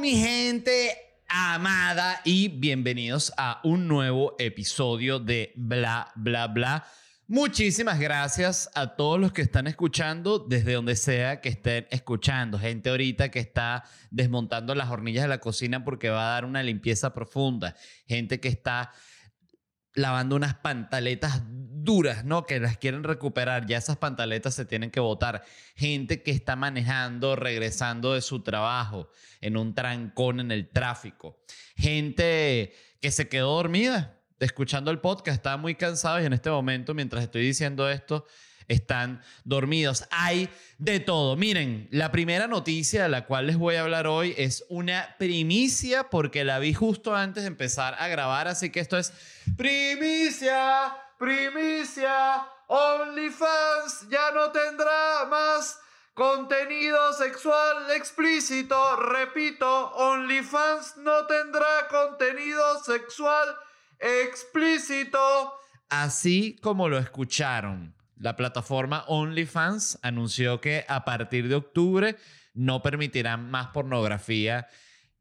Mi gente amada y bienvenidos a un nuevo episodio de Bla, Bla, Bla. Muchísimas gracias a todos los que están escuchando desde donde sea que estén escuchando. Gente ahorita que está desmontando las hornillas de la cocina porque va a dar una limpieza profunda. Gente que está lavando unas pantaletas ¿no? Que las quieren recuperar. Ya esas pantaletas se tienen que botar. Gente que está manejando, regresando de su trabajo en un trancón en el tráfico. Gente que se quedó dormida escuchando el podcast, estaba muy cansado y en este momento, mientras estoy diciendo esto, están dormidos. Hay de todo. Miren, la primera noticia de la cual les voy a hablar hoy es una primicia porque la vi justo antes de empezar a grabar, así que esto es primicia, primicia. OnlyFans ya no tendrá más contenido sexual explícito. Repito, OnlyFans no tendrá contenido sexual explícito. Así como lo escucharon. La plataforma OnlyFans anunció que a partir de octubre no permitirán más pornografía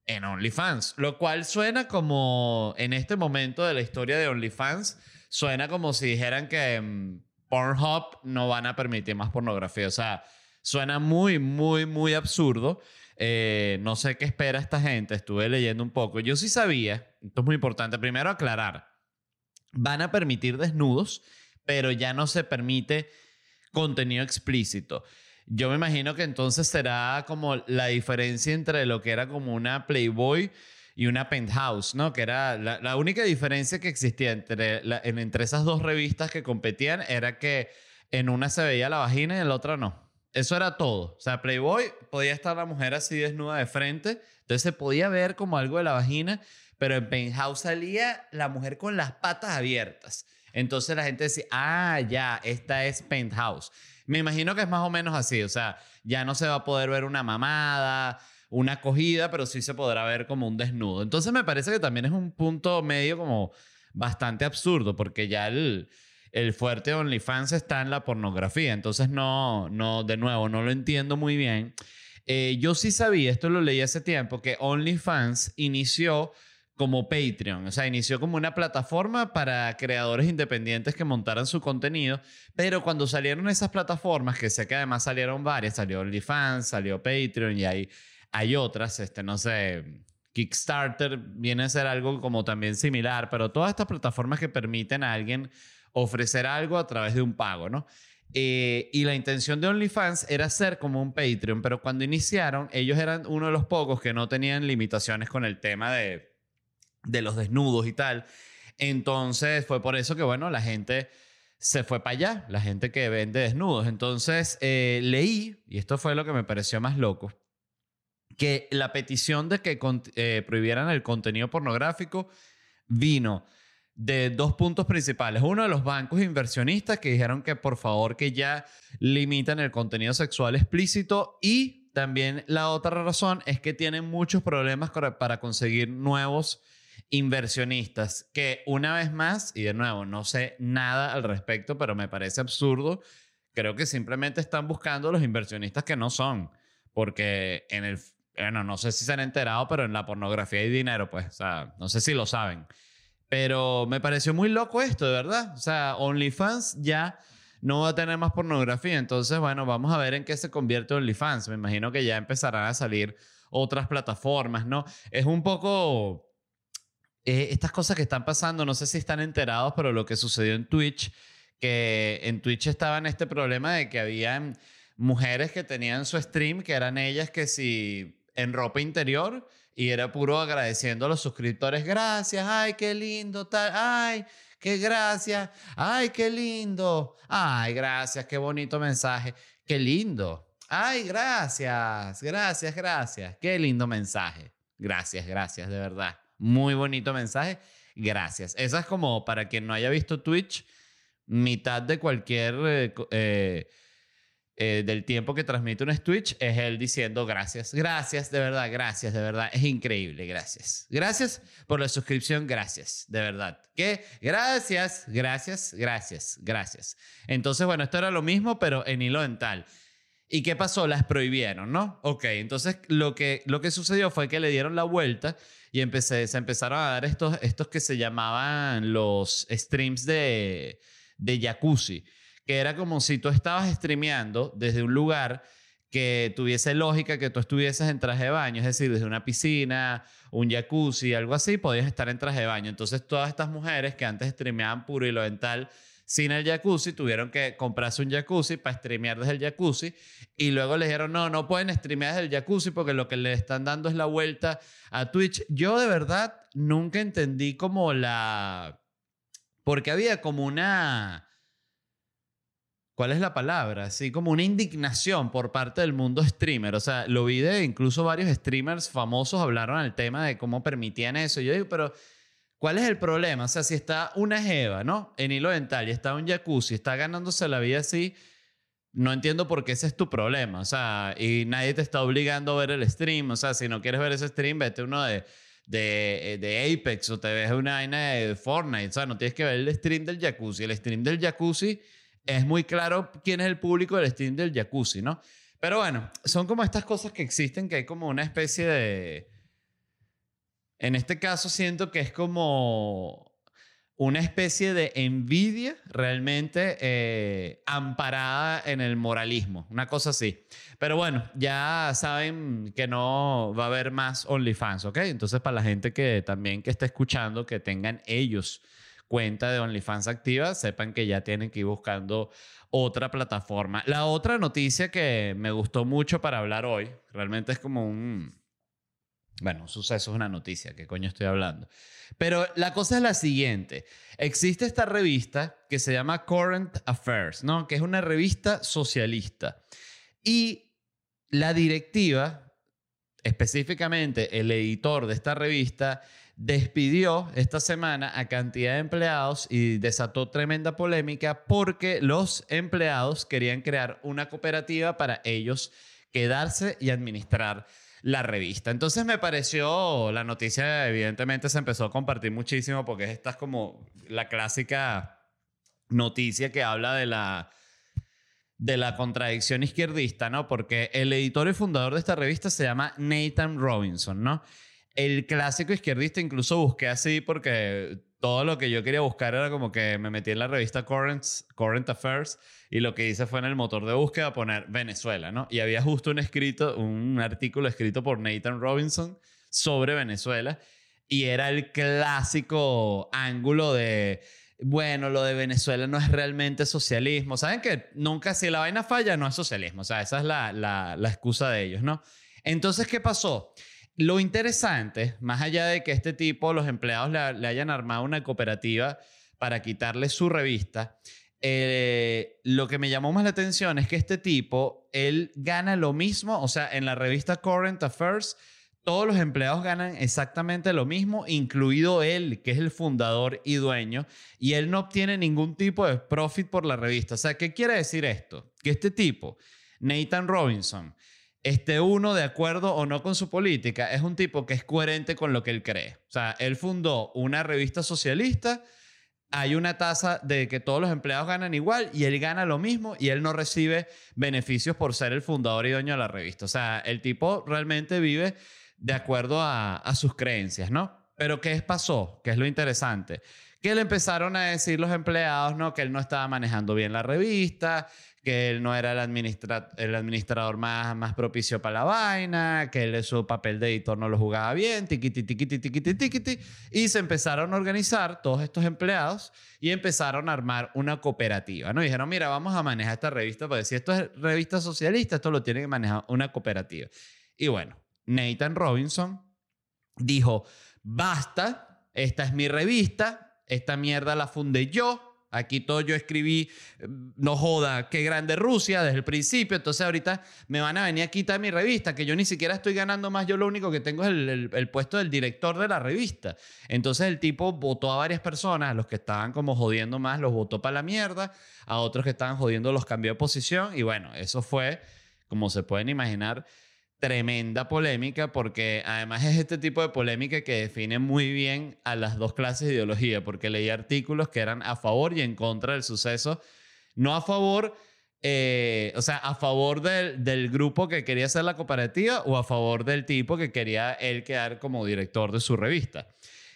en OnlyFans, lo cual suena como en este momento de la historia de OnlyFans, suena como si dijeran que en Pornhub no van a permitir más pornografía. O sea, suena muy, muy, muy absurdo. Eh, no sé qué espera esta gente, estuve leyendo un poco. Yo sí sabía, esto es muy importante, primero aclarar, van a permitir desnudos pero ya no se permite contenido explícito. Yo me imagino que entonces será como la diferencia entre lo que era como una Playboy y una Penthouse, ¿no? Que era la, única diferencia que existía entre, entre esas dos revistas que competían era que en una se veía la vagina y en la otra no. Eso era todo. O sea, Playboy podía estar la mujer así desnuda de frente, entonces se podía ver como algo de la vagina, pero en Penthouse salía la mujer con las patas abiertas. Entonces la gente decía, ah, ya, esta es Penthouse. Me imagino que es más o menos así, o sea, ya no se va a poder ver una mamada, una acogida, pero sí se podrá ver como un desnudo. Entonces me parece que también es un punto medio como bastante absurdo, porque ya el, el fuerte OnlyFans está en la pornografía, entonces no, no, de nuevo, no lo entiendo muy bien. Eh, yo sí sabía, esto lo leí hace tiempo, que OnlyFans inició como Patreon. O sea, inició como una plataforma para creadores independientes que montaran su contenido, pero cuando salieron esas plataformas, que sé que además salieron varias, salió OnlyFans, salió Patreon y hay, hay otras, este, no sé, Kickstarter viene a ser algo como también similar, pero todas estas plataformas que permiten a alguien ofrecer algo a través de un pago, ¿no? Eh, y la intención de OnlyFans era ser como un Patreon, pero cuando iniciaron, ellos eran uno de los pocos que no tenían limitaciones con el tema de de los desnudos y tal. Entonces fue por eso que, bueno, la gente se fue para allá, la gente que vende desnudos. Entonces eh, leí, y esto fue lo que me pareció más loco, que la petición de que eh, prohibieran el contenido pornográfico vino de dos puntos principales. Uno de los bancos inversionistas que dijeron que por favor que ya limitan el contenido sexual explícito y también la otra razón es que tienen muchos problemas para conseguir nuevos inversionistas que una vez más, y de nuevo, no sé nada al respecto, pero me parece absurdo, creo que simplemente están buscando los inversionistas que no son, porque en el, bueno, no sé si se han enterado, pero en la pornografía hay dinero, pues, o sea, no sé si lo saben. Pero me pareció muy loco esto, de verdad. O sea, OnlyFans ya no va a tener más pornografía. Entonces, bueno, vamos a ver en qué se convierte OnlyFans. Me imagino que ya empezarán a salir otras plataformas, ¿no? Es un poco eh, estas cosas que están pasando, no sé si están enterados, pero lo que sucedió en Twitch, que en Twitch estaba en este problema de que habían mujeres que tenían su stream, que eran ellas que si en ropa interior, y era puro agradeciendo a los suscriptores, gracias, ay, qué lindo, tal, ay, qué gracias, ay, qué lindo, ay, gracias, qué bonito mensaje, qué lindo, ay, gracias, gracias, gracias, qué lindo mensaje, gracias, gracias, de verdad, muy bonito mensaje, gracias. Esa es como, para quien no haya visto Twitch, mitad de cualquier... Eh, eh, eh, del tiempo que transmite un Twitch es él diciendo gracias, gracias, de verdad, gracias, de verdad, es increíble, gracias. Gracias por la suscripción, gracias, de verdad. ¿Qué? Gracias, gracias, gracias, gracias. Entonces, bueno, esto era lo mismo, pero en hilo dental. ¿Y qué pasó? Las prohibieron, ¿no? Ok, entonces lo que, lo que sucedió fue que le dieron la vuelta y empecé, se empezaron a dar estos, estos que se llamaban los streams de, de jacuzzi que era como si tú estabas streameando desde un lugar que tuviese lógica que tú estuvieses en traje de baño, es decir, desde una piscina, un jacuzzi, algo así, podías estar en traje de baño. Entonces todas estas mujeres que antes streameaban puro y lo dental sin el jacuzzi, tuvieron que comprarse un jacuzzi para streamear desde el jacuzzi y luego le dijeron, no, no pueden streamear desde el jacuzzi porque lo que le están dando es la vuelta a Twitch. Yo de verdad nunca entendí como la... porque había como una ¿Cuál es la palabra? Así como una indignación por parte del mundo streamer. O sea, lo vi de incluso varios streamers famosos hablaron al tema de cómo permitían eso. yo digo, pero ¿cuál es el problema? O sea, si está una jeva, ¿no? En hilo dental y está un jacuzzi, está ganándose la vida así, no entiendo por qué ese es tu problema. O sea, y nadie te está obligando a ver el stream. O sea, si no quieres ver ese stream, vete uno de, de, de Apex o te ves una vaina de Fortnite. O sea, no tienes que ver el stream del jacuzzi. El stream del jacuzzi es muy claro quién es el público del stream del jacuzzi, ¿no? Pero bueno, son como estas cosas que existen, que hay como una especie de... En este caso siento que es como una especie de envidia realmente eh, amparada en el moralismo, una cosa así. Pero bueno, ya saben que no va a haber más OnlyFans, ¿ok? Entonces para la gente que también que está escuchando, que tengan ellos cuenta de OnlyFans activa, sepan que ya tienen que ir buscando otra plataforma. La otra noticia que me gustó mucho para hablar hoy, realmente es como un, bueno, un suceso es una noticia, ¿qué coño estoy hablando? Pero la cosa es la siguiente, existe esta revista que se llama Current Affairs, ¿no? Que es una revista socialista. Y la directiva, específicamente el editor de esta revista, despidió esta semana a cantidad de empleados y desató tremenda polémica porque los empleados querían crear una cooperativa para ellos quedarse y administrar la revista. Entonces me pareció, la noticia evidentemente se empezó a compartir muchísimo porque esta es como la clásica noticia que habla de la de la contradicción izquierdista, ¿no? Porque el editor y fundador de esta revista se llama Nathan Robinson, ¿no? El clásico izquierdista incluso busqué así porque todo lo que yo quería buscar era como que me metí en la revista Current, Current Affairs y lo que hice fue en el motor de búsqueda poner Venezuela, ¿no? Y había justo un escrito, un artículo escrito por Nathan Robinson sobre Venezuela y era el clásico ángulo de bueno, lo de Venezuela no es realmente socialismo. Saben que nunca, si la vaina falla, no es socialismo. O sea, esa es la, la, la excusa de ellos, ¿no? Entonces, ¿qué pasó? Lo interesante, más allá de que este tipo, los empleados le, hayan armado una cooperativa para quitarle su revista, eh, lo que me llamó más la atención es que este tipo, él gana lo mismo, o sea, en la revista Current Affairs, todos los empleados ganan exactamente lo mismo, incluido él, que es el fundador y dueño, y él no obtiene ningún tipo de profit por la revista. O sea, ¿qué quiere decir esto? Que este tipo, Nathan Robinson, esté uno de acuerdo o no con su política, es un tipo que es coherente con lo que él cree. O sea, él fundó una revista socialista, hay una tasa de que todos los empleados ganan igual y él gana lo mismo y él no recibe beneficios por ser el fundador y dueño de la revista. O sea, el tipo realmente vive de acuerdo a, sus creencias, ¿no? Pero ¿qué pasó? ¿Qué es lo interesante? Que le empezaron a decir los empleados, ¿no? Que él no estaba manejando bien la revista, que él no era el, administrador más, propicio para la vaina, que él su papel de editor no lo jugaba bien, tiquiti, tiquiti, tiquiti, tiquiti. Y se empezaron a organizar todos estos empleados y empezaron a armar una cooperativa, ¿no? dijeron, mira, vamos a manejar esta revista, porque si esto es revista socialista, esto lo tiene que manejar una cooperativa. Y bueno, Nathan Robinson dijo, basta, esta es mi revista, esta mierda la fundé yo. Aquí todo yo escribí, eh, no joda, qué grande Rusia desde el principio. Entonces ahorita me van a venir a quitar mi revista, que yo ni siquiera estoy ganando más. Yo lo único que tengo es el, el- el puesto del director de la revista. Entonces el tipo votó a varias personas, a los que estaban como jodiendo más, los votó para la mierda. A otros que estaban jodiendo los cambió de posición. Y bueno, eso fue, como se pueden imaginar, tremenda polémica porque además es este tipo de polémica que define muy bien a las dos clases de ideología porque leí artículos que eran a favor y en contra del suceso, no a favor, eh, o sea, a favor del, del grupo que quería hacer la cooperativa o a favor del tipo que quería él quedar como director de su revista.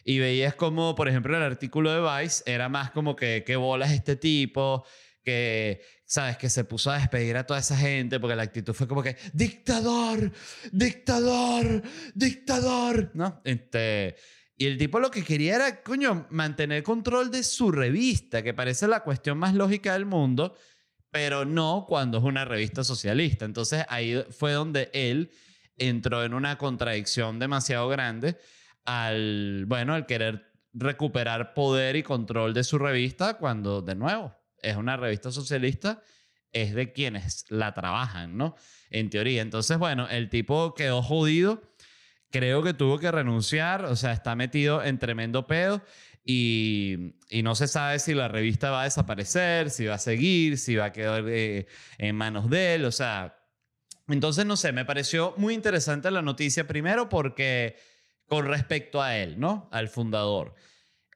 Y veías como, por ejemplo, el artículo de Vice era más como que, ¿qué bolas este tipo? Que, ¿sabes? Que se puso a despedir a toda esa gente porque la actitud fue como que, dictador, dictador, dictador, ¿no? Este, y el tipo lo que quería era, coño, mantener control de su revista, que parece la cuestión más lógica del mundo, pero no cuando es una revista socialista. Entonces ahí fue donde él entró en una contradicción demasiado grande al, bueno, al querer recuperar poder y control de su revista cuando, de nuevo, es una revista socialista, es de quienes la trabajan, ¿no? En teoría. Entonces, bueno, el tipo quedó jodido, creo que tuvo que renunciar, o sea, está metido en tremendo pedo y, y no se sabe si la revista va a desaparecer, si va a seguir, si va a quedar eh, en manos de él, o sea, entonces, no sé, me pareció muy interesante la noticia primero porque con respecto a él, ¿no? Al fundador.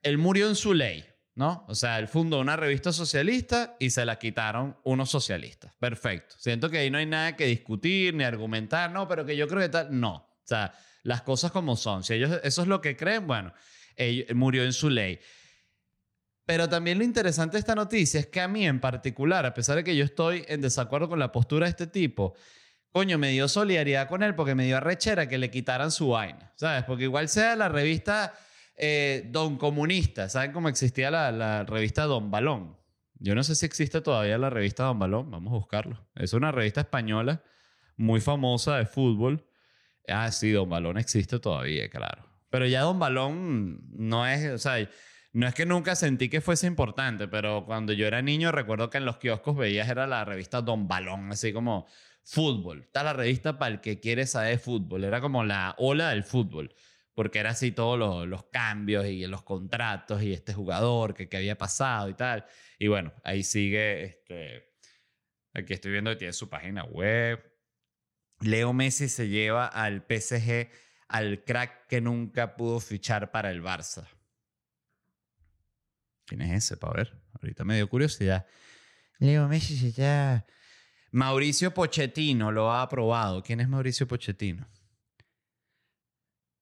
Él murió en su ley, ¿no? O sea, él fundó una revista socialista y se la quitaron unos socialistas. Perfecto. Siento que ahí no hay nada que discutir ni argumentar, no, pero que yo creo que tal. No. O sea, las cosas como son. Si ellos eso es lo que creen, bueno, murió en su ley. Pero también lo interesante de esta noticia es que a mí en particular, a pesar de que yo estoy en desacuerdo con la postura de este tipo, coño, me dio solidaridad con él porque me dio arrechera que le quitaran su vaina, ¿sabes? Porque igual sea la revista eh, Don Comunista, ¿saben cómo existía la, revista Don Balón? Yo no sé si existe todavía la revista Don Balón, vamos a buscarlo. Es una revista española muy famosa de fútbol. Ah, sí, Don Balón existe todavía, claro. Pero ya Don Balón no es, o sea, no es que nunca sentí que fuese importante, pero cuando yo era niño recuerdo que en los kioscos veías era la revista Don Balón, así como fútbol. Está la revista para el que quiere saber fútbol. Era como la ola del fútbol, porque era así todos los, los cambios y los contratos y este jugador que, que había pasado y tal. Y bueno, ahí sigue, este, aquí estoy viendo que tiene su página web. Leo Messi se lleva al PSG al crack que nunca pudo fichar para el Barça. ¿Quién es ese? Para ver. Ahorita me dio curiosidad. Leo Messi se llama... Mauricio Pochettino lo ha aprobado. ¿Quién es Mauricio Pochettino?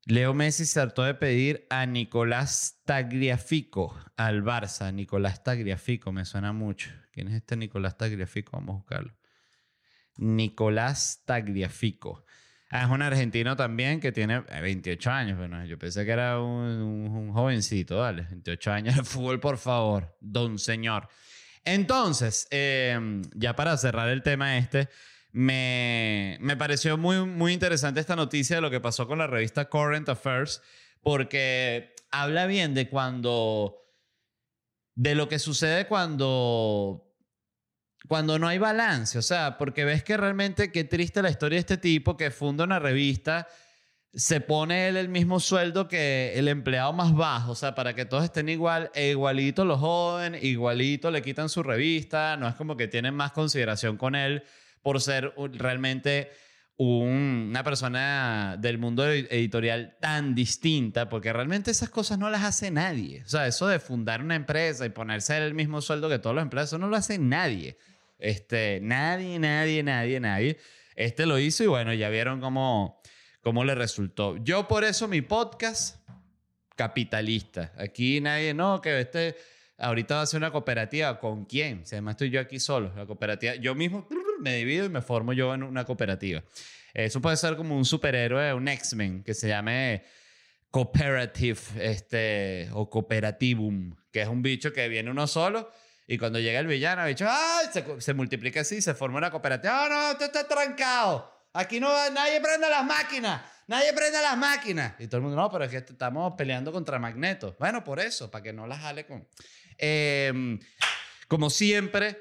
Leo Messi se hartó de pedir a Nicolás Tagliafico al Barça. Nicolás Tagliafico me suena mucho. ¿Quién es este Nicolás Tagliafico? Vamos a buscarlo. Nicolás Tagliafico. Ah, es un argentino también que tiene 28 años. Bueno, yo pensé que era un jovencito, dale. 28 años de fútbol, por favor. Don señor. Entonces, eh, ya para cerrar el tema este, me, me pareció muy, muy interesante esta noticia de lo que pasó con la revista Current Affairs, porque habla bien de cuando, de lo que sucede cuando cuando no hay balance, o sea, porque ves que realmente qué triste la historia de este tipo que funda una revista, se pone él el mismo sueldo que el empleado más bajo, o sea, para que todos estén igual, e igualito lo joden, igualito le quitan su revista, no es como que tienen más consideración con él por ser realmente un, una persona del mundo editorial tan distinta, porque realmente esas cosas no las hace nadie. O sea, eso de fundar una empresa y ponerse el mismo sueldo que todos los empleados, eso no lo hace nadie. Este, nadie, nadie, nadie, nadie. Este lo hizo y bueno, ya vieron cómo, cómo le resultó. Yo por eso mi podcast, capitalista. Aquí nadie, no, que este, ahorita va a ser una cooperativa. ¿Con quién? Si además estoy yo aquí solo. La cooperativa, yo mismo me divido y me formo yo en una cooperativa. Eso puede ser como un superhéroe, un X-Men, que se llame Cooperative este, o Cooperativum, que es un bicho que viene uno solo y cuando llega el villano, el bicho ¡ay! Se, se multiplica así, se forma una cooperativa. ¡Ah, no! ¡Tú estás trancado! Aquí no nadie prende las máquinas. Nadie prende las máquinas. Y todo el mundo, no, pero es que estamos peleando contra Magneto. Bueno, por eso, para que no las jale con... Em, como siempre,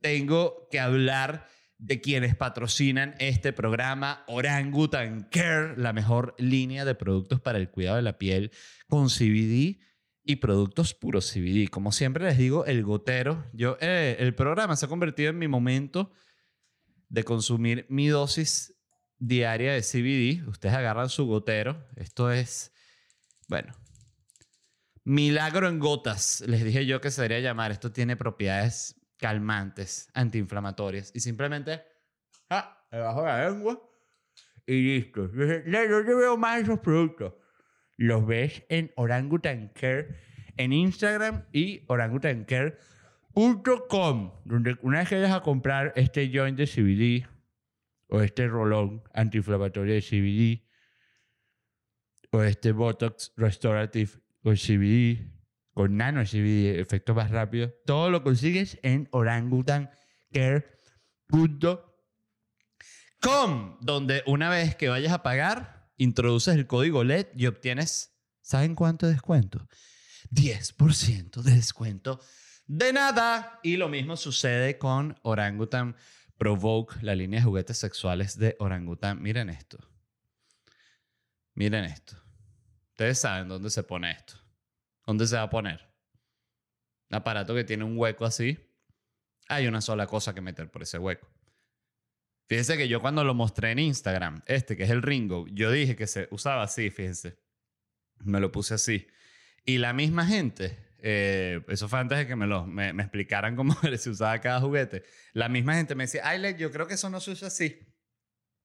tengo que hablar de quienes patrocinan este programa, Orangutan Care, la mejor línea de productos para el cuidado de la piel con CBD y productos puros CBD. Como siempre les digo, el gotero. Yo, eh, el programa se ha convertido en mi momento de consumir mi dosis diaria de CBD. Ustedes agarran su gotero. Esto es, bueno, milagro en gotas. Les dije yo que se debería llamar. Esto tiene propiedades calmantes, antiinflamatorias. Y simplemente, ah, debajo de la lengua y listo. Yo, yo veo más esos productos. Los ves en Orangutan Care en Instagram y orangutancare.com, donde una vez que vayas a comprar este joint de CBD o este rolón antiinflamatorio de CBD o este Botox Restorative con CBD, con nano CBD, efecto más rápido, todo lo consigues en orangutancare.com, donde una vez que vayas a pagar, introduces el código LED y obtienes, ¿saben cuánto descuento? 10% de descuento de nada. Y lo mismo sucede con Orangutan Provoke, la línea de juguetes sexuales de Orangutan. Miren esto. Miren esto. Ustedes saben dónde se pone esto. ¿Dónde se va a poner? Un aparato que tiene un hueco así. Hay una sola cosa que meter por ese hueco. Fíjense que yo cuando lo mostré en Instagram, este que es el Ringo, yo dije que se usaba así, fíjense. Me lo puse así. Y la misma gente, eh, eso fue antes de que me, lo, me, explicaran cómo se usaba cada juguete, la misma gente me decía, ay, yo creo que eso no se usa así.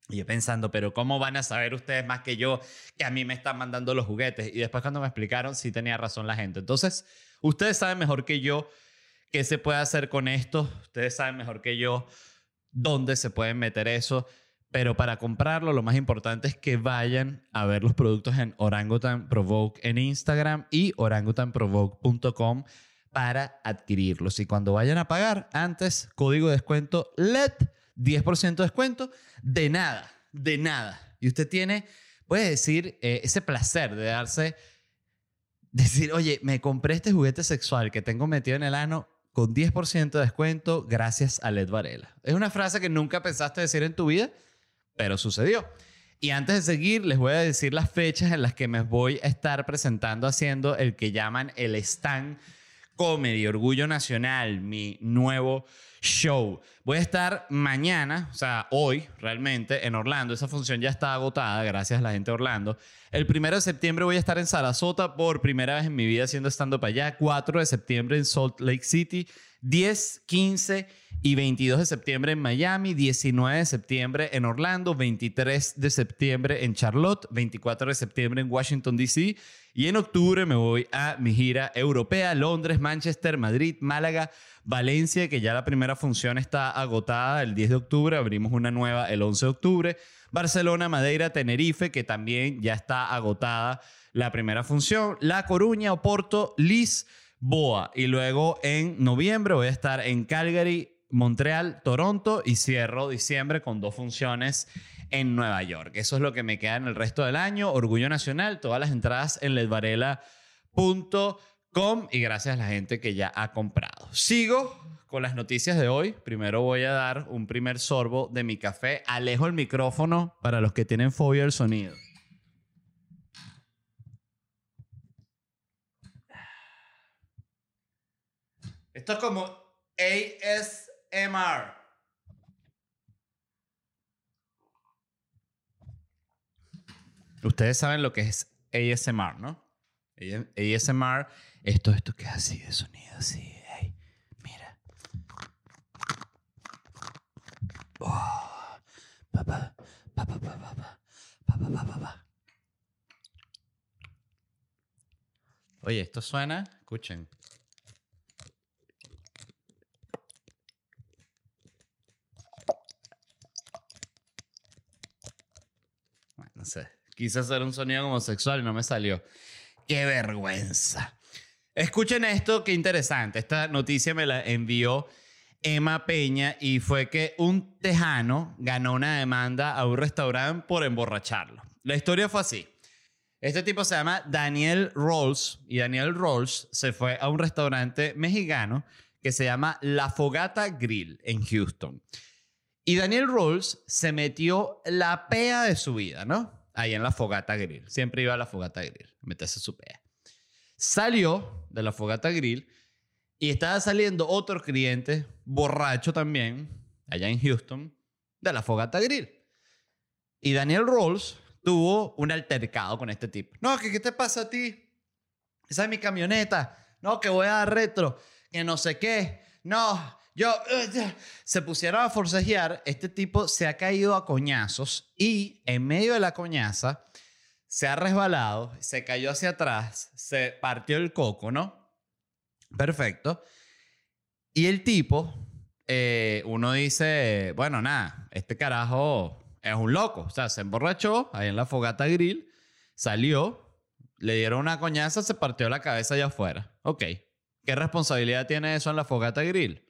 Y yo pensando, pero ¿cómo van a saber ustedes más que yo que a mí me están mandando los juguetes? Y después cuando me explicaron, sí tenía razón la gente. Entonces, ustedes saben mejor que yo qué se puede hacer con esto. Ustedes saben mejor que yo dónde se pueden meter eso. Pero para comprarlo, lo más importante es que vayan a ver los productos en Orangutan Provoke en Instagram y orangutanprovoke.com para adquirirlos. Y cuando vayan a pagar, antes, código de descuento LED, 10% de descuento, de nada, de nada. Y usted tiene, puede decir, eh, ese placer de darse, decir, oye, me compré este juguete sexual que tengo metido en el ano con 10% de descuento gracias a LED Varela. Es una frase que nunca pensaste decir en tu vida pero sucedió. Y antes de seguir, les voy a decir las fechas en las que me voy a estar presentando haciendo el que llaman el Stand Comedy, Orgullo Nacional, mi nuevo show. Voy a estar mañana, o sea, hoy realmente, en Orlando. Esa función ya está agotada, gracias a la gente de Orlando. El primero de septiembre voy a estar en Sarasota por primera vez en mi vida haciendo estando para allá. 4 de septiembre en Salt Lake City. 10, 15 y 22 de septiembre en Miami, 19 de septiembre en Orlando, 23 de septiembre en Charlotte, 24 de septiembre en Washington, D.C. Y en octubre me voy a mi gira europea, Londres, Manchester, Madrid, Málaga, Valencia, que ya la primera función está agotada. El 10 de octubre, abrimos una nueva el 11 de octubre, Barcelona, Madeira, Tenerife, que también ya está agotada la primera función, La Coruña, Oporto, Lis, Boa. Y luego en noviembre voy a estar en Calgary, Montreal, Toronto y cierro diciembre con dos funciones en Nueva York. Eso es lo que me queda en el resto del año. Orgullo Nacional, todas las entradas en ledvarela.com y gracias a la gente que ya ha comprado. Sigo con las noticias de hoy. Primero voy a dar un primer sorbo de mi café. Alejo el micrófono para los que tienen fobia al sonido. Esto es como ASMR. Ustedes saben lo que es ASMR, ¿no? ASMR, esto, esto que es así de sonido, así. mira. Oye, esto suena, escuchen. No sé. Quise hacer un sonido homosexual y no me salió. ¡Qué vergüenza! Escuchen esto, qué interesante. Esta noticia me la envió Emma Peña y fue que un tejano ganó una demanda a un restaurante por emborracharlo. La historia fue así. Este tipo se llama Daniel Rolls y Daniel Rolls se fue a un restaurante mexicano que se llama La Fogata Grill en Houston. Y Daniel Rolls se metió la pea de su vida, ¿no? Ahí en la Fogata Grill. Siempre iba a la Fogata Grill, meterse su pea. Salió de la Fogata Grill y estaba saliendo otro cliente, borracho también, allá en Houston, de la Fogata Grill. Y Daniel Rolls tuvo un altercado con este tipo. No, ¿qué, qué te pasa a ti? Esa es mi camioneta. No, que voy a dar retro. Que no sé qué. No, yo... Se pusieron a forcejear. Este tipo se ha caído a coñazos y en medio de la coñaza se ha resbalado, se cayó hacia atrás, se partió el coco, ¿no? Perfecto. Y el tipo, eh, uno dice, bueno, nada, este carajo es un loco. O sea, se emborrachó ahí en la fogata grill, salió, le dieron una coñaza, se partió la cabeza allá afuera. Ok. ¿Qué responsabilidad tiene eso en la fogata grill?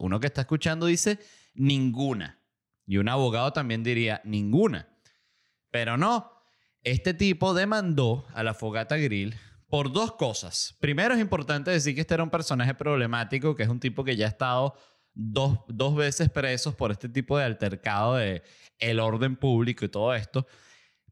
Uno que está escuchando dice, ninguna. Y un abogado también diría, ninguna. Pero no, este tipo demandó a la fogata grill por dos cosas. Primero es importante decir que este era un personaje problemático, que es un tipo que ya ha estado dos, dos veces preso por este tipo de altercado de el orden público y todo esto.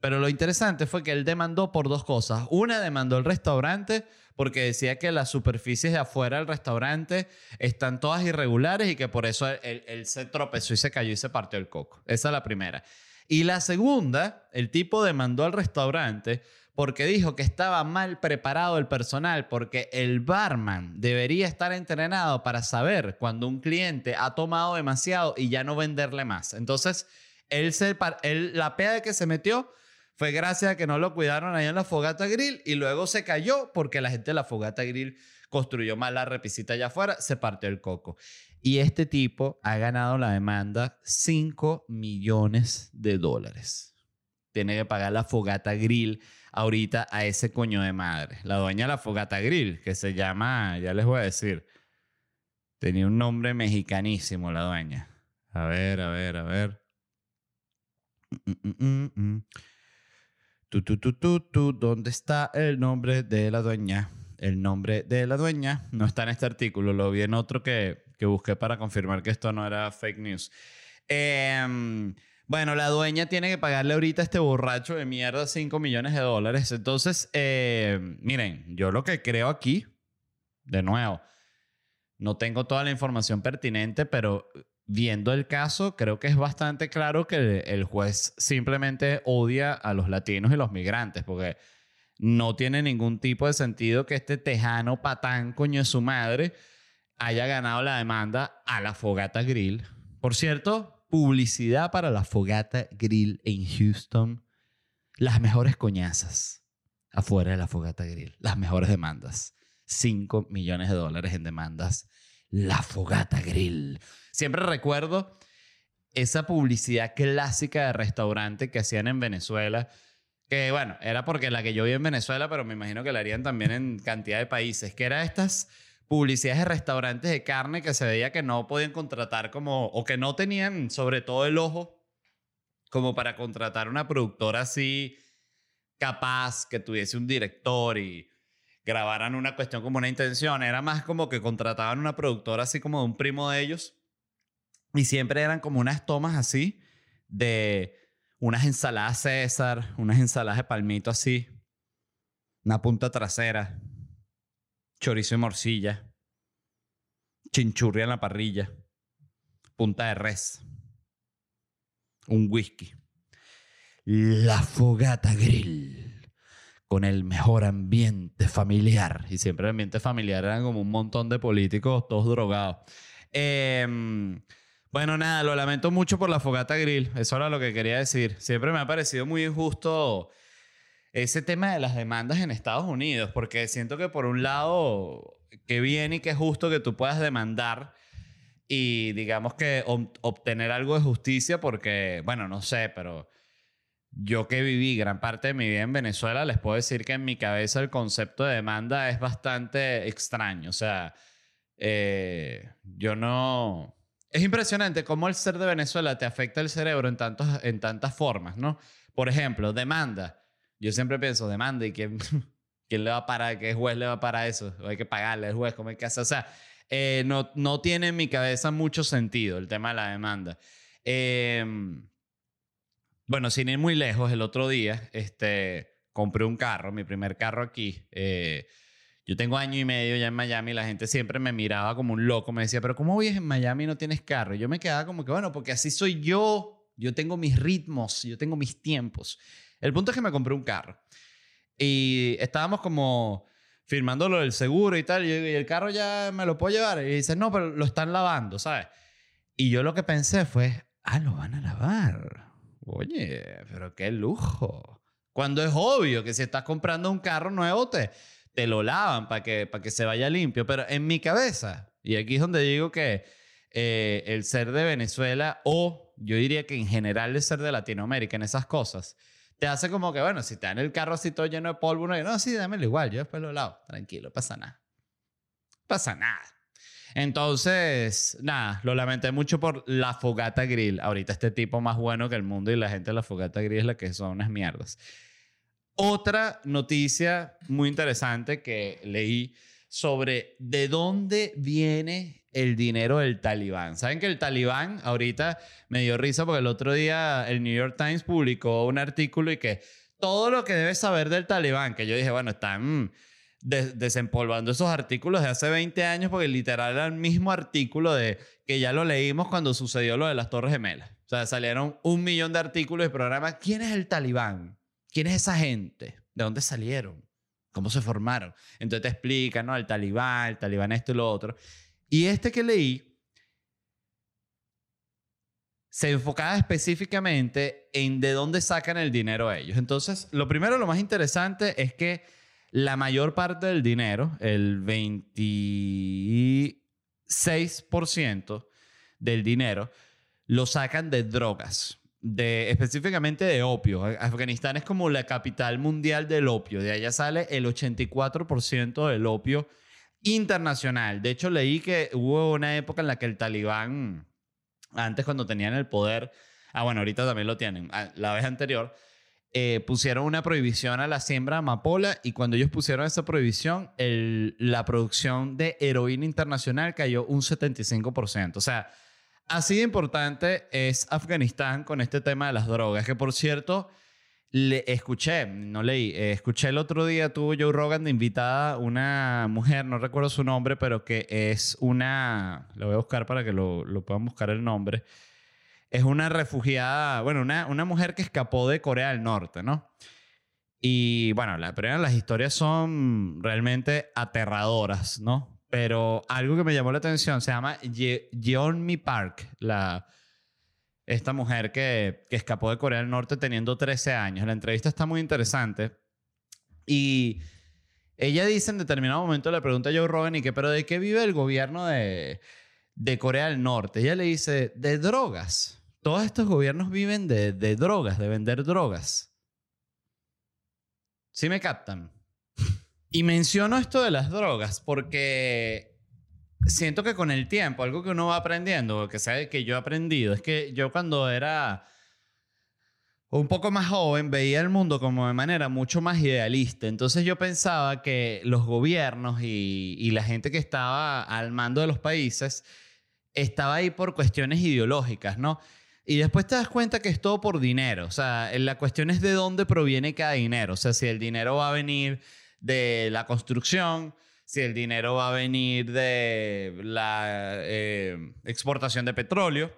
Pero lo interesante fue que él demandó por dos cosas. Una, demandó el restaurante porque decía que las superficies de afuera del restaurante están todas irregulares y que por eso él, él, se tropezó y se cayó y se partió el coco. Esa es la primera. Y la segunda, el tipo demandó al restaurante porque dijo que estaba mal preparado el personal, porque el barman debería estar entrenado para saber cuando un cliente ha tomado demasiado y ya no venderle más. Entonces, él se, él, la que se metió fue gracias a que no lo cuidaron ahí en la fogata grill y luego se cayó porque la gente de la fogata grill construyó mal la repisita allá afuera, se partió el coco. Y este tipo ha ganado la demanda 5 millones de dólares. Tiene que pagar la fogata grill ahorita a ese coño de madre. La dueña de la fogata grill, que se llama, ya les voy a decir, tenía un nombre mexicanísimo la dueña. A ver, a ver, a ver. Tú, tú, tú, tú, tú, ¿dónde está el nombre de la dueña? El nombre de la dueña no está en este artículo, lo vi en otro que, que busqué para confirmar que esto no era fake news. Eh, bueno, la dueña tiene que pagarle ahorita a este borracho de mierda 5 millones de dólares. Entonces, eh, miren, yo lo que creo aquí, de nuevo, no tengo toda la información pertinente, pero viendo el caso, creo que es bastante claro que el juez simplemente odia a los latinos y los migrantes, porque no tiene ningún tipo de sentido que este tejano patán, coño de su madre, haya ganado la demanda a la fogata grill. Por cierto, publicidad para la Fogata Grill en Houston. Las mejores coñazas afuera de la Fogata Grill. Las mejores demandas. 5 millones de dólares en demandas. La Fogata Grill. Siempre recuerdo esa publicidad clásica de restaurante que hacían en Venezuela. Que bueno, era porque la que yo vi en Venezuela, pero me imagino que la harían también en cantidad de países. Que era estas publicidades de restaurantes de carne que se veía que no podían contratar como, o que no tenían sobre todo el ojo como para contratar una productora así capaz, que tuviese un director y grabaran una cuestión como una intención. Era más como que contrataban una productora así como de un primo de ellos. Y siempre eran como unas tomas así de unas ensaladas César, unas ensaladas de palmito así, una punta trasera, chorizo y morcilla, chinchurria en la parrilla, punta de res, un whisky, la fogata grill con el mejor ambiente familiar. Y siempre el ambiente familiar eran como un montón de políticos todos drogados. Em, bueno, nada, lo lamento mucho por la fogata grill. Eso era lo que quería decir. Siempre me ha parecido muy injusto ese tema de las demandas en Estados Unidos, porque siento que por un lado, qué bien y qué justo que tú puedas demandar y digamos que obtener algo de justicia, porque, bueno, no sé, pero yo que viví gran parte de mi vida en Venezuela, les puedo decir que en mi cabeza el concepto de demanda es bastante extraño. O sea, Eh, yo no... Es impresionante cómo el ser de Venezuela te afecta el cerebro en, tantos, en tantas formas, ¿no? Por ejemplo, demanda. Yo siempre pienso, demanda y quién, quién le va a parar, qué juez le va a parar eso. O hay que pagarle al juez, ¿cómo hay que hacer? O sea, eh, no, no tiene en mi cabeza mucho sentido el tema de la demanda. Em, bueno, sin ir muy lejos, el otro día este, compré un carro, mi primer carro aquí. Eh, yo tengo año y medio ya en Miami y la gente siempre me miraba como un loco. Me decía, pero ¿cómo vives en Miami y no tienes carro? Y yo me quedaba como que, bueno, porque así soy yo. Yo tengo mis ritmos, yo tengo mis tiempos. El punto es que me compré un carro. Y estábamos como firmando lo del seguro y tal. Y, el carro ya me lo puedo llevar. Y dice, no, pero lo están lavando, ¿sabes? Y yo lo que pensé fue, ah, lo van a lavar. Oye, pero qué lujo. Cuando es obvio que si estás comprando un carro nuevo, te, te lo lavan para que, para que se vaya limpio. Pero en mi cabeza, y aquí es donde digo que eh, el ser de Venezuela, o yo diría que en general el ser de Latinoamérica, en esas cosas, te hace como que, bueno, si te dan el carro así todo lleno de polvo, no, no sí, dámelo igual, yo después lo lavo, tranquilo, pasa nada. Pasa nada. Entonces, nada, lo lamenté mucho por la fogata grill. Ahorita este tipo más bueno que el mundo y la gente de la fogata grill es la que son unas mierdas. Otra noticia muy interesante que leí sobre de dónde viene el dinero del talibán. Saben que el talibán ahorita me dio risa porque el otro día el New York Times publicó un artículo y que todo lo que debes saber del talibán, que yo dije, bueno, están desempolvando esos artículos de hace 20 años porque literal era el mismo artículo de que ya lo leímos cuando sucedió lo de las Torres Gemelas. O sea, salieron un millón de artículos y programas. ¿Quién es el talibán? ¿Quién es esa gente? ¿De dónde salieron? ¿Cómo se formaron? Entonces te explican, ¿no? El talibán, el talibán esto y lo otro. Y este que leí se enfocaba específicamente en de dónde sacan el dinero ellos. Entonces, lo primero, lo más interesante es que la mayor parte del dinero, el 26% del dinero, lo sacan de drogas de, específicamente de opio. Afganistán es como la capital mundial del opio. De allá sale el 84% del opio internacional. De hecho, leí que hubo una época en la que el talibán, antes cuando tenían el poder, ah, bueno, ahorita también lo tienen, ah, la vez anterior, eh, pusieron una prohibición a la siembra de amapola y cuando ellos pusieron esa prohibición, la producción de heroína internacional cayó un 75%. O sea, Así de importante es Afganistán con este tema de las drogas, que por cierto, le escuché, no leí, eh, escuché el otro día, tuvo Joe Rogan de invitada una mujer, no recuerdo su nombre, pero que es una, lo voy a buscar para que lo, lo puedan buscar el nombre, es una refugiada, bueno, una, una mujer que escapó de Corea del Norte, ¿no? Y bueno, la primera, las historias son realmente aterradoras, ¿no? Pero algo que me llamó la atención se llama Yeonmi Park, la, esta mujer que, que escapó de Corea del Norte teniendo 13 años. La entrevista está muy interesante. Y ella dice en determinado momento, le pregunta a Joe Rogan, ¿y qué? ¿Pero de qué vive el gobierno de, de Corea del Norte? Ella le dice, de drogas. Todos estos gobiernos viven de, de drogas, de vender drogas. ¿Sí me captan? Y menciono esto de las drogas porque siento que con el tiempo, algo que uno va aprendiendo, que sabe que yo he aprendido, es que yo cuando era un poco más joven veía el mundo como de manera mucho más idealista. Entonces yo pensaba que los gobiernos y, y la gente que estaba al mando de los países estaba ahí por cuestiones ideológicas, ¿no? Y después te das cuenta que es todo por dinero. O sea, la cuestión es de dónde proviene cada dinero. O sea, si el dinero va a venir de la construcción, si el dinero va a venir de la eh, exportación de petróleo,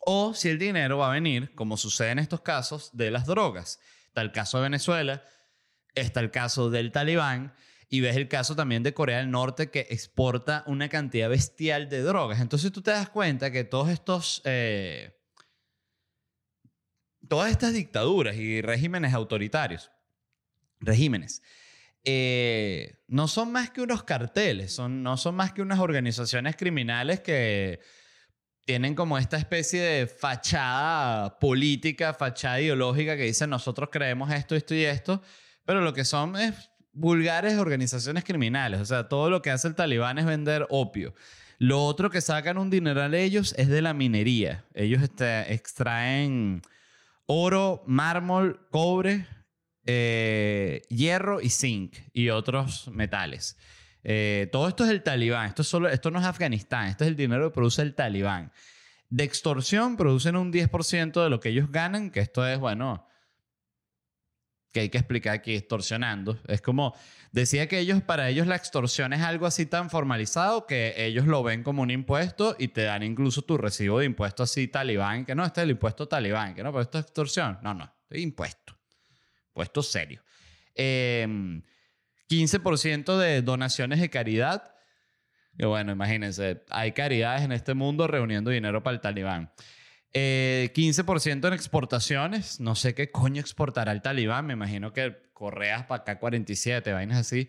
o si el dinero va a venir, como sucede en estos casos, de las drogas. Está el caso de Venezuela, está el caso del talibán, y ves el caso también de Corea del Norte que exporta una cantidad bestial de drogas. Entonces tú te das cuenta que todos estos... Eh, todas estas dictaduras y regímenes autoritarios, regímenes, eh, no son más que unos carteles, son, no son más que unas organizaciones criminales que tienen como esta especie de fachada política, fachada ideológica que dicen nosotros creemos esto, esto y esto, pero lo que son es vulgares organizaciones criminales. O sea, todo lo que hace el talibán es vender opio. Lo otro que sacan un dineral ellos es de la minería. Ellos este, extraen oro, mármol, cobre, eh, hierro y zinc y otros metales. Eh, todo esto es el talibán. Esto, solo, esto no es Afganistán. Esto es el dinero que produce el talibán. De extorsión producen un 10% de lo que ellos ganan, que esto es, bueno, que hay que explicar aquí, extorsionando. Es como, decía que ellos, para ellos la extorsión es algo así tan formalizado que ellos lo ven como un impuesto y te dan incluso tu recibo de impuesto así talibán, que no, este es el impuesto talibán, que no, pero esto es extorsión. No, no, es impuesto. Impuesto serio. 15% em, de donaciones de caridad. Bueno, imagínense, hay caridades en este mundo reuniendo dinero para el talibán. 15% eh, en exportaciones. No sé qué coño exportará el talibán. Me imagino que correas para acá 47, vainas así.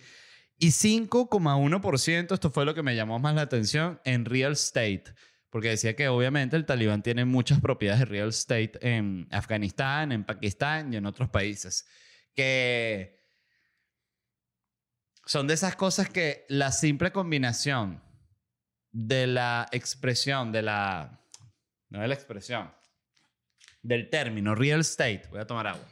Y 5,1%, esto fue lo que me llamó más la atención, en real estate. Porque decía que obviamente el talibán tiene muchas propiedades de real estate en Afganistán, en Pakistán y en otros países. Que son de esas cosas que la simple combinación de la expresión, de la no de la expresión, del término real estate. Voy a tomar agua.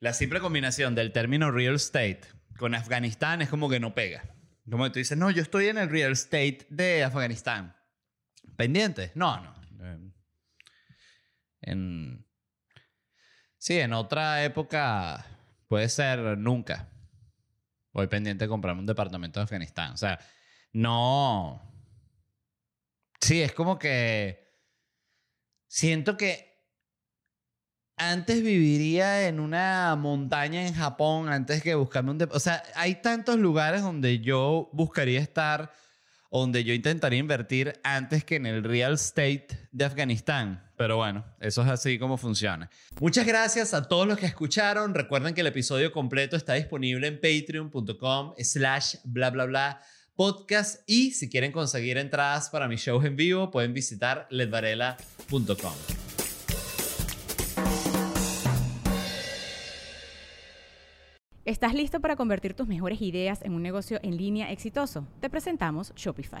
La simple combinación del término real estate con Afganistán es como que no pega. Como que tú dices, no, yo estoy en el real estate de Afganistán. ¿Pendiente? No, no. Sí, en otra época puede ser nunca. Voy pendiente de comprarme un departamento de Afganistán. O sea, no. Sí, es como que. Siento que antes viviría en una montaña en Japón antes que buscarme un... O sea, hay tantos lugares donde yo buscaría estar, donde yo intentaría invertir antes que en el real estate de Afganistán. Pero bueno, eso es así como funciona. Muchas gracias a todos los que escucharon. Recuerden que el episodio completo está disponible en patreon.com slash bla bla bla podcast y si quieren conseguir entradas para mis shows en vivo pueden visitar ledvarela.com. ¿Estás listo para convertir tus mejores ideas en un negocio en línea exitoso? Te presentamos Shopify.